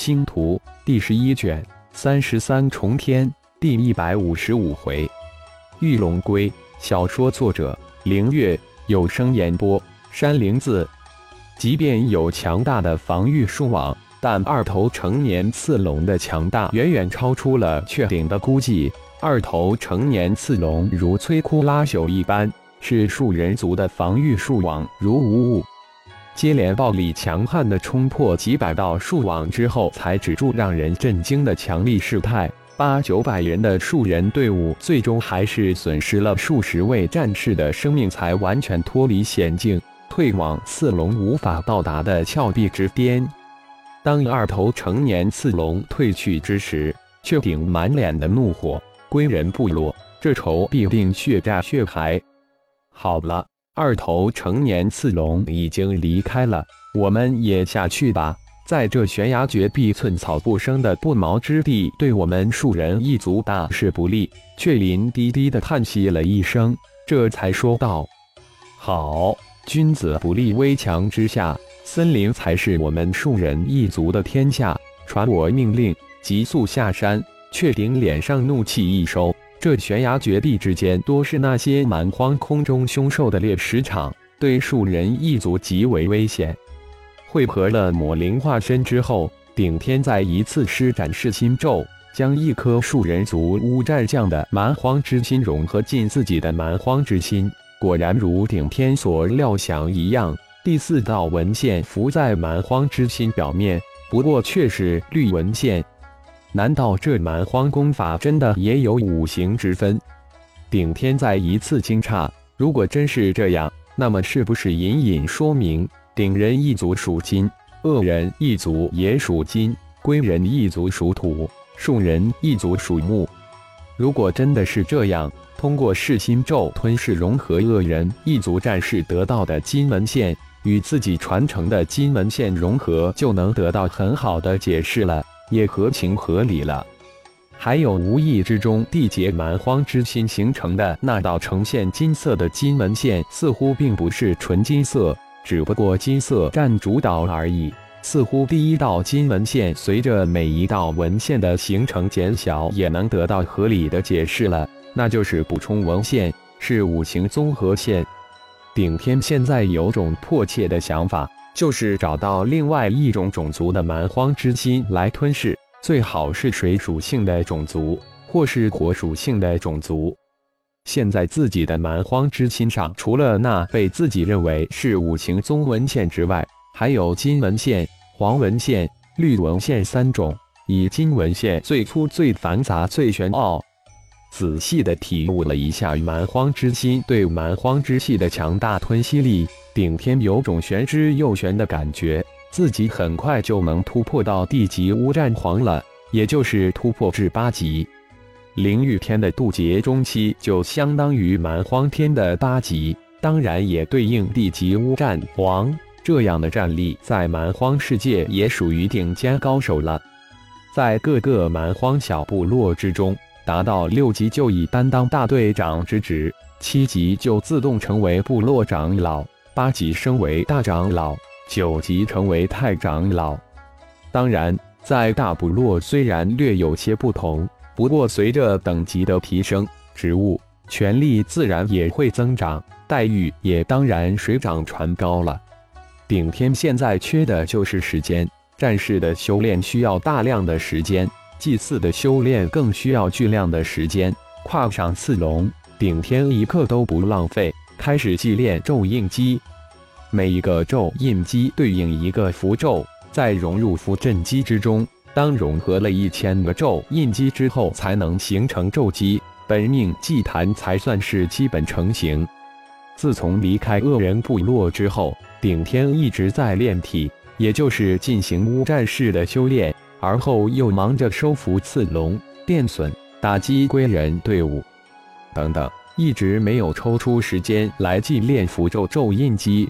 星图第十一卷三十三重天第一百五十五回，玉龙龟。小说作者：凌月，有声演播：山灵子。即便有强大的防御术网，但二头成年刺龙的强大远远超出了雀顶的估计。二头成年刺龙如摧枯拉朽一般，是树人族的防御术网如无物。接连暴力强悍的冲破几百道树网之后，才止住让人震惊的强力势态。八九百人的树人队伍，最终还是损失了数十位战士的生命，才完全脱离险境，退往四龙无法到达的峭壁之巅。当二头成年刺龙退去之时，却顶满脸的怒火。归人部落，这仇必定血债血还。好了。二头成年刺龙已经离开了，我们也下去吧。在这悬崖绝壁、寸草不生的不毛之地，对我们树人一族大事不利。雀林低低的叹息了一声，这才说道：“好，君子不立危墙之下，森林才是我们树人一族的天下。传我命令，急速下山。”雀顶脸上怒气一收。这悬崖绝壁之间，多是那些蛮荒空中凶兽的猎食场，对树人一族极为危险。汇合了魔灵化身之后，顶天再一次施展噬心咒，将一颗树人族乌战将的蛮荒之心融合进自己的蛮荒之心。果然如顶天所料想一样，第四道纹线浮在蛮荒之心表面，不过却是绿纹线。难道这蛮荒功法真的也有五行之分？顶天再一次惊诧。如果真是这样，那么是不是隐隐说明顶人一族属金，恶人一族也属金，龟人一族属土，树人一族属木？如果真的是这样，通过噬心咒吞噬融合恶人一族战士得到的金文线，与自己传承的金文线融合，就能得到很好的解释了。也合情合理了。还有无意之中缔结蛮荒之心形成的那道呈现金色的金纹线，似乎并不是纯金色，只不过金色占主导而已。似乎第一道金纹线随着每一道纹线的形成减小，也能得到合理的解释了，那就是补充纹线，是五行综合线。顶天现在有种迫切的想法。就是找到另外一种种族的蛮荒之心来吞噬，最好是水属性的种族，或是火属性的种族。现在自己的蛮荒之心上，除了那被自己认为是五行宗纹线之外，还有金纹线、黄纹线、绿纹线三种，以金纹线最粗、最繁杂、最玄奥。仔细的体悟了一下蛮荒之心对蛮荒之气的强大吞噬力。顶天有种玄之又玄的感觉，自己很快就能突破到地级乌战皇了，也就是突破至八级。灵域天的渡劫中期就相当于蛮荒天的八级，当然也对应地级乌战皇这样的战力，在蛮荒世界也属于顶尖高手了。在各个蛮荒小部落之中，达到六级就已担当大队长之职，七级就自动成为部落长老。八级升为大长老，九级成为太长老。当然，在大部落虽然略有些不同，不过随着等级的提升，职务权力自然也会增长，待遇也当然水涨船高了。顶天现在缺的就是时间，战士的修炼需要大量的时间，祭祀的修炼更需要巨量的时间。跨上刺龙，顶天一刻都不浪费。开始祭炼咒印机，每一个咒印机对应一个符咒，再融入符阵机之中。当融合了一千个咒印机之后，才能形成咒机，本命祭坛才算是基本成型。自从离开恶人部落之后，顶天一直在炼体，也就是进行乌战士的修炼，而后又忙着收服刺龙、电损、打击归人队伍等等。一直没有抽出时间来祭炼符咒咒印机。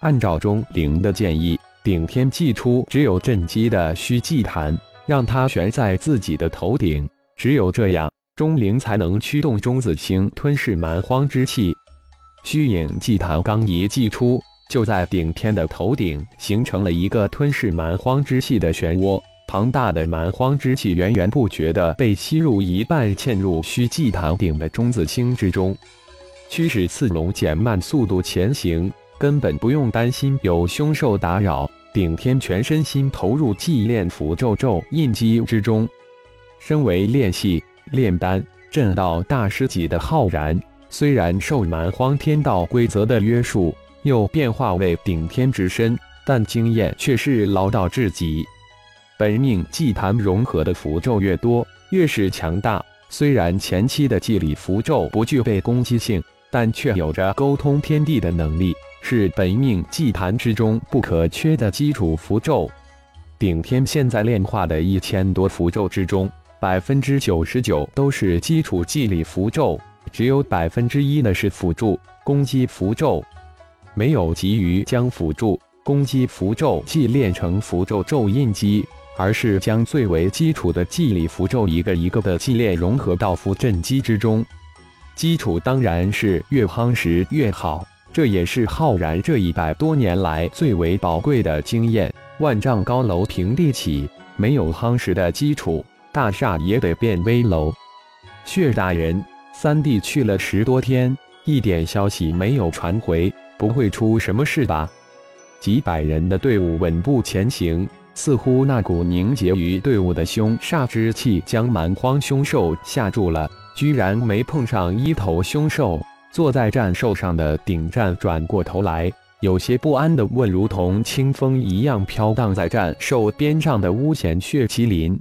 按照钟灵的建议，顶天祭出只有震机的虚祭坛，让它悬在自己的头顶。只有这样，钟灵才能驱动钟子清吞噬蛮荒之气。虚影祭坛刚一祭出，就在顶天的头顶形成了一个吞噬蛮荒之气的漩涡，庞大的蛮荒之气源源不绝地被吸入一半，嵌入虚祭坛顶的中子星之中，驱使刺龙减慢速度前行，根本不用担心有凶兽打扰。顶天全身心投入祭炼符咒咒印机之中，身为炼系炼丹震道大师级的浩然，虽然受蛮荒天道规则的约束，又变化为顶天之身，但经验却是老道至极。本命祭坛融合的符咒越多，越是强大。虽然前期的祭礼符咒不具备攻击性，但却有着沟通天地的能力。是本命祭坛之中不可缺的基础符咒。顶天现在炼化的一千多符咒之中，百分之九十九都是基础祭礼符咒，只有百分之一的是辅助攻击符咒。没有急于将辅助攻击符咒祭炼成符咒咒印机，而是将最为基础的祭礼符咒一个一个的祭炼融合到符阵机之中。基础当然是越夯实越好。这也是浩然这一百多年来最为宝贵的经验。万丈高楼平地起，没有夯实的基础，大厦也得变危楼。血大人，三弟去了十多天，一点消息没有传回，不会出什么事吧？几百人的队伍稳步前行，似乎那股凝结于队伍的凶煞之气将蛮荒凶兽吓住了，居然没碰上一头凶兽。坐在战兽上的顶战转过头来，有些不安地问：“如同清风一样飘荡在战兽边上的乌贤血麒麟，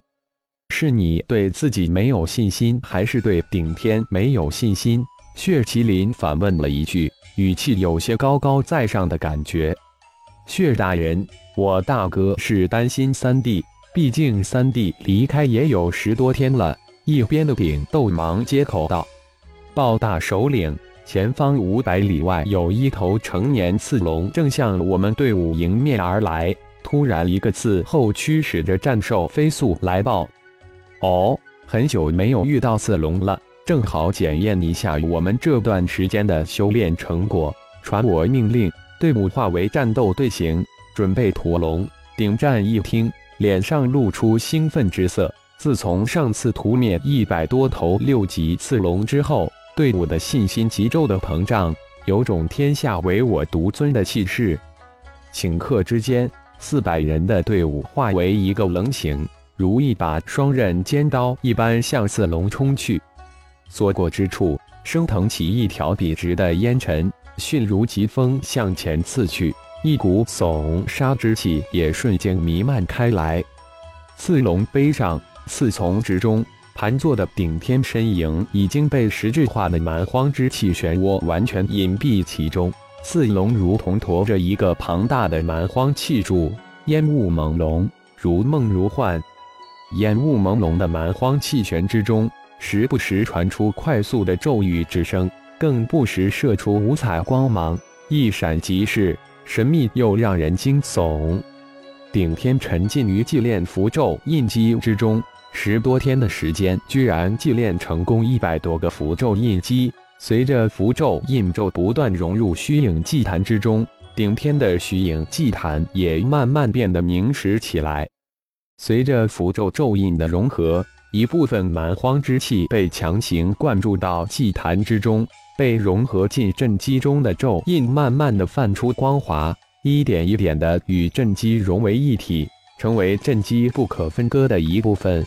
是你对自己没有信心，还是对顶天没有信心？”血麒麟反问了一句，语气有些高高在上的感觉。血大人，我大哥是担心三弟，毕竟三弟离开也有十多天了。一边的顶斗忙接口道：“报大首领。”前方五百里外有一头成年刺龙，正向我们队伍迎面而来。突然，一个刺后驱使着战兽飞速来报。哦，很久没有遇到刺龙了，正好检验一下我们这段时间的修炼成果。传我命令，队伍化为战斗队形，准备屠龙。顶战一听，脸上露出兴奋之色。自从上次屠灭一百多头六级刺龙之后。队伍的信心极骤的膨胀，有种天下唯我独尊的气势。顷刻之间，四百人的队伍化为一个棱形，如一把双刃尖刀一般向刺龙冲去。所过之处，升腾起一条笔直的烟尘，迅如疾风向前刺去，一股悚杀之气也瞬间弥漫开来。刺龙背上，刺丛之中。盘坐的顶天身影已经被实质化的蛮荒之气漩涡完全隐蔽其中，刺龙如同驮着一个庞大的蛮荒气柱，烟雾朦胧，如梦如幻。烟雾朦胧的蛮荒气旋之中，时不时传出快速的咒语之声，更不时射出五彩光芒，一闪即逝，神秘又让人惊悚。顶天沉浸于祭炼符咒印记之中。十多天的时间，居然祭炼成功一百多个符咒印记。随着符咒印咒不断融入虚影祭坛之中，顶天的虚影祭坛也慢慢变得明实起来。随着符咒咒印的融合，一部分蛮荒之气被强行灌注到祭坛之中，被融合进阵基中的咒印慢慢的泛出光华，一点一点的与阵基融为一体，成为阵基不可分割的一部分。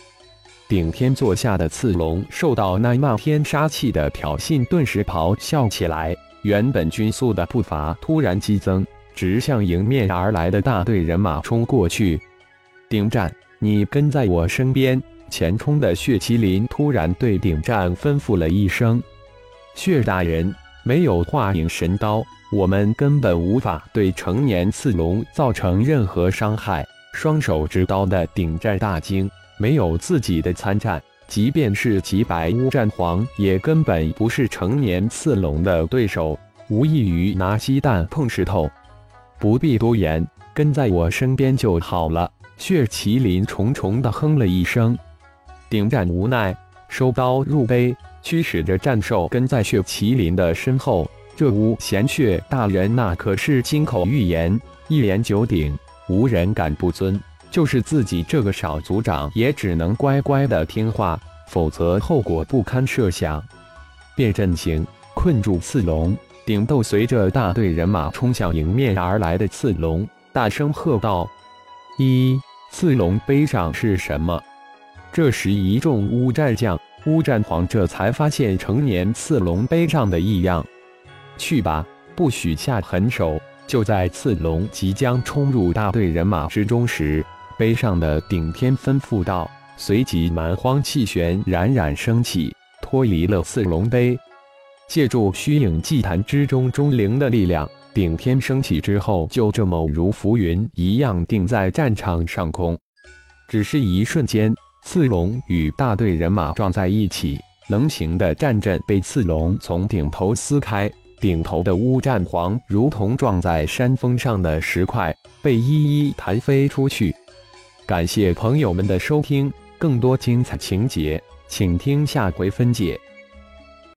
顶天坐下的刺龙受到那漫天杀气的挑衅，顿时咆哮起来。原本均速的步伐突然激增，直向迎面而来的大队人马冲过去。顶战，你跟在我身边。前冲的血麒麟突然对顶战吩咐了一声：“血大人，没有化影神刀，我们根本无法对成年刺龙造成任何伤害。”双手执刀的顶战大惊。没有自己的参战，即便是几百乌战皇，也根本不是成年刺龙的对手，无异于拿鸡蛋碰石头。不必多言，跟在我身边就好了。血麒麟重重的哼了一声，顶战无奈，收刀入杯，驱使着战兽跟在血麒麟的身后。这乌贤血大人那可是金口玉言，一言九鼎，无人敢不尊。就是自己这个小族长也只能乖乖的听话，否则后果不堪设想。变阵型，困住刺龙。顶斗随着大队人马冲向迎面而来的刺龙，大声喝道：“一！”刺龙碑上是什么？这时，一众乌战将、乌战皇这才发现成年刺龙碑上的异样。去吧，不许下狠手！就在刺龙即将冲入大队人马之中时，碑上的顶天吩咐道。随即，蛮荒气旋冉冉升起，脱离了刺龙碑。借助虚影祭坛之中钟灵的力量，顶天升起之后，就这么如浮云一样定在战场上空。只是一瞬间，刺龙与大队人马撞在一起，棱形的战阵被刺龙从顶头撕开。顶头的乌战皇如同撞在山峰上的石块，被一一弹飞出去。感谢朋友们的收听，更多精彩情节，请听下回分解。